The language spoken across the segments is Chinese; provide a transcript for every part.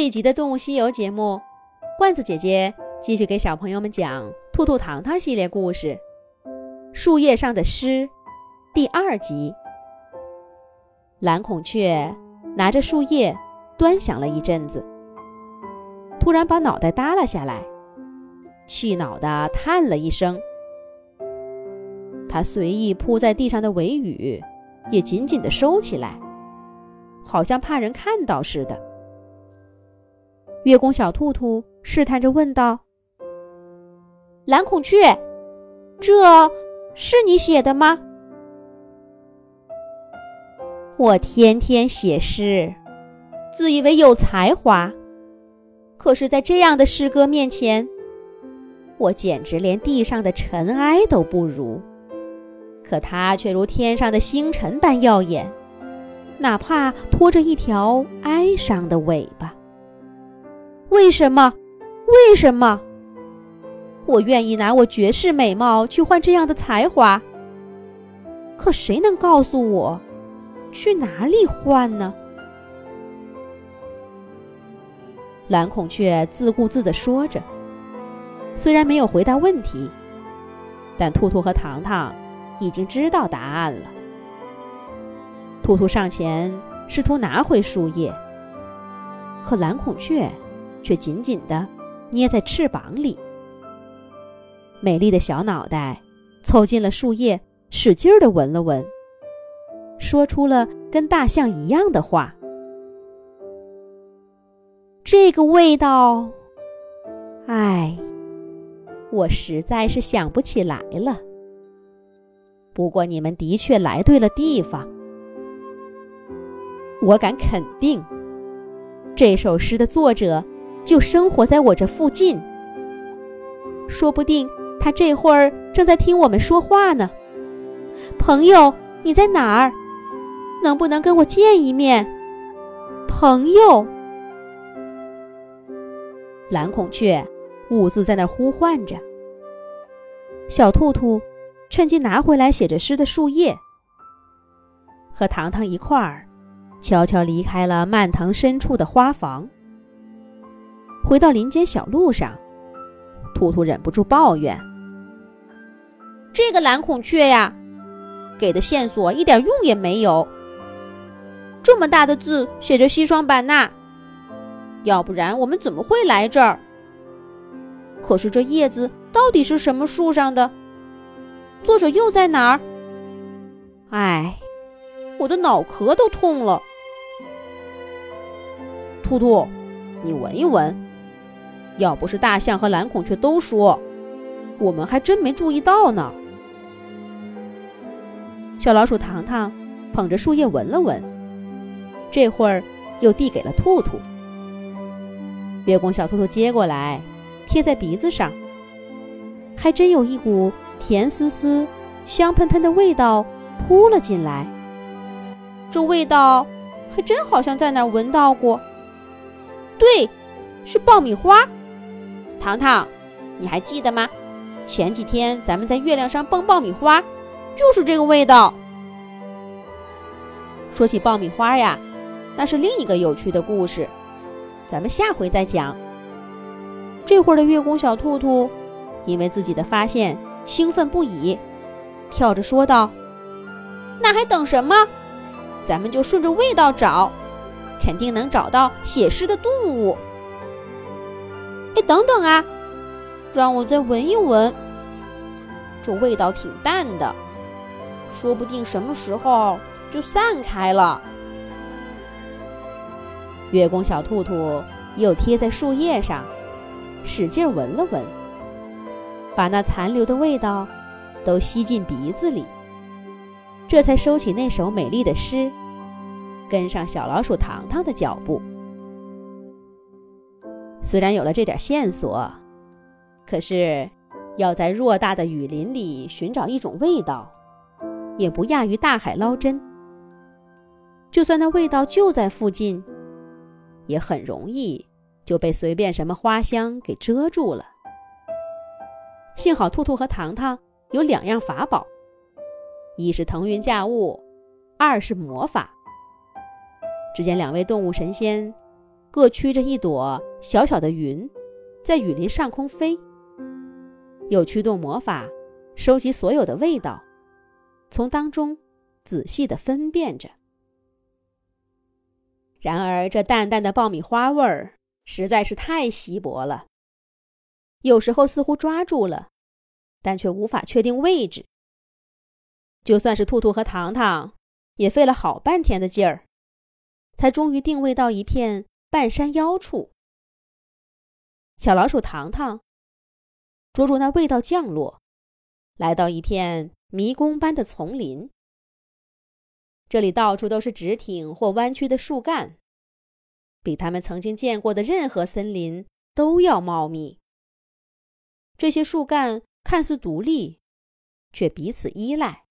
这一集的《动物西游》节目，罐子姐姐继续给小朋友们讲《兔兔糖糖》系列故事，《树叶上的诗》第二集。蓝孔雀拿着树叶端详了一阵子，突然把脑袋耷拉下来，气恼地叹了一声。它随意铺在地上的尾羽也紧紧地收起来，好像怕人看到似的。月宫小兔兔试探着问道：“蓝孔雀，这是你写的吗？”我天天写诗，自以为有才华，可是，在这样的诗歌面前，我简直连地上的尘埃都不如。可它却如天上的星辰般耀眼，哪怕拖着一条哀伤的尾巴。为什么？为什么？我愿意拿我绝世美貌去换这样的才华。可谁能告诉我？去哪里换呢？蓝孔雀自顾自地说着，虽然没有回答问题，但兔兔和糖糖已经知道答案了。兔兔上前试图拿回树叶，可蓝孔雀却紧紧地捏在翅膀里。美丽的小脑袋凑近了树叶，使劲地闻了闻。说出了跟大象一样的话。这个味道，唉，我实在是想不起来了。不过你们的确来对了地方。我敢肯定，这首诗的作者就生活在我这附近。说不定他这会儿正在听我们说话呢。朋友，你在哪儿？能不能跟我见一面，朋友？蓝孔雀兀自在那呼唤着。小兔兔趁机拿回来写着诗的树叶，和糖糖一块儿悄悄离开了蔓藤深处的花房。回到林间小路上，兔兔忍不住抱怨：“这个蓝孔雀呀，给的线索一点用也没有。”这么大的字写着西双版纳，要不然我们怎么会来这儿？可是这叶子到底是什么树上的？作者又在哪儿？哎，我的脑壳都痛了。兔兔，你闻一闻，要不是大象和蓝孔雀都说，我们还真没注意到呢。小老鼠糖糖捧着树叶闻了闻。这会儿，又递给了兔兔。月宫小兔兔接过来，贴在鼻子上，还真有一股甜丝丝、香喷喷的味道扑了进来。这味道还真好像在哪儿闻到过。对，是爆米花。糖糖，你还记得吗？前几天咱们在月亮上蹦爆米花，就是这个味道。说起爆米花呀。那是另一个有趣的故事，咱们下回再讲。这会儿的月宫小兔兔，因为自己的发现兴奋不已，跳着说道：“那还等什么？咱们就顺着味道找，肯定能找到写诗的动物。”哎，等等啊，让我再闻一闻。这味道挺淡的，说不定什么时候就散开了。月宫小兔兔又贴在树叶上，使劲闻了闻，把那残留的味道都吸进鼻子里，这才收起那首美丽的诗，跟上小老鼠糖糖的脚步。虽然有了这点线索，可是要在偌大的雨林里寻找一种味道，也不亚于大海捞针。就算那味道就在附近。也很容易就被随便什么花香给遮住了。幸好兔兔和糖糖有两样法宝，一是腾云驾雾，二是魔法。只见两位动物神仙各驱着一朵小小的云，在雨林上空飞。又驱动魔法，收集所有的味道，从当中仔细的分辨着。然而，这淡淡的爆米花味儿实在是太稀薄了。有时候似乎抓住了，但却无法确定位置。就算是兔兔和糖糖，也费了好半天的劲儿，才终于定位到一片半山腰处。小老鼠糖糖捉住那味道降落，来到一片迷宫般的丛林。这里到处都是直挺或弯曲的树干，比他们曾经见过的任何森林都要茂密。这些树干看似独立，却彼此依赖，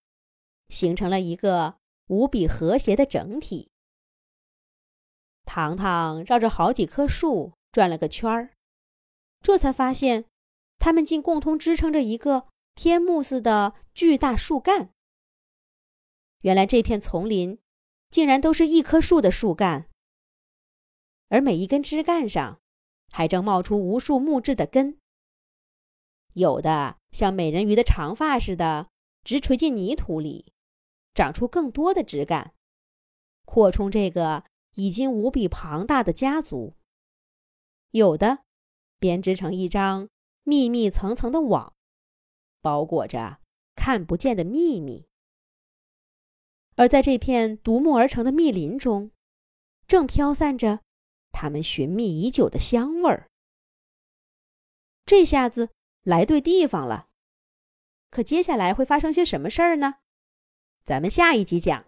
形成了一个无比和谐的整体。糖糖绕着好几棵树转了个圈儿，这才发现，它们竟共同支撑着一个天幕似的巨大树干。原来这片丛林，竟然都是一棵树的树干，而每一根枝干上，还正冒出无数木质的根。有的像美人鱼的长发似的直垂进泥土里，长出更多的枝干，扩充这个已经无比庞大的家族；有的编织成一张密密层层的网，包裹着看不见的秘密。而在这片独木而成的密林中，正飘散着他们寻觅已久的香味儿。这下子。来对地方了，可接下来会发生些什么事儿呢？咱们下一集讲。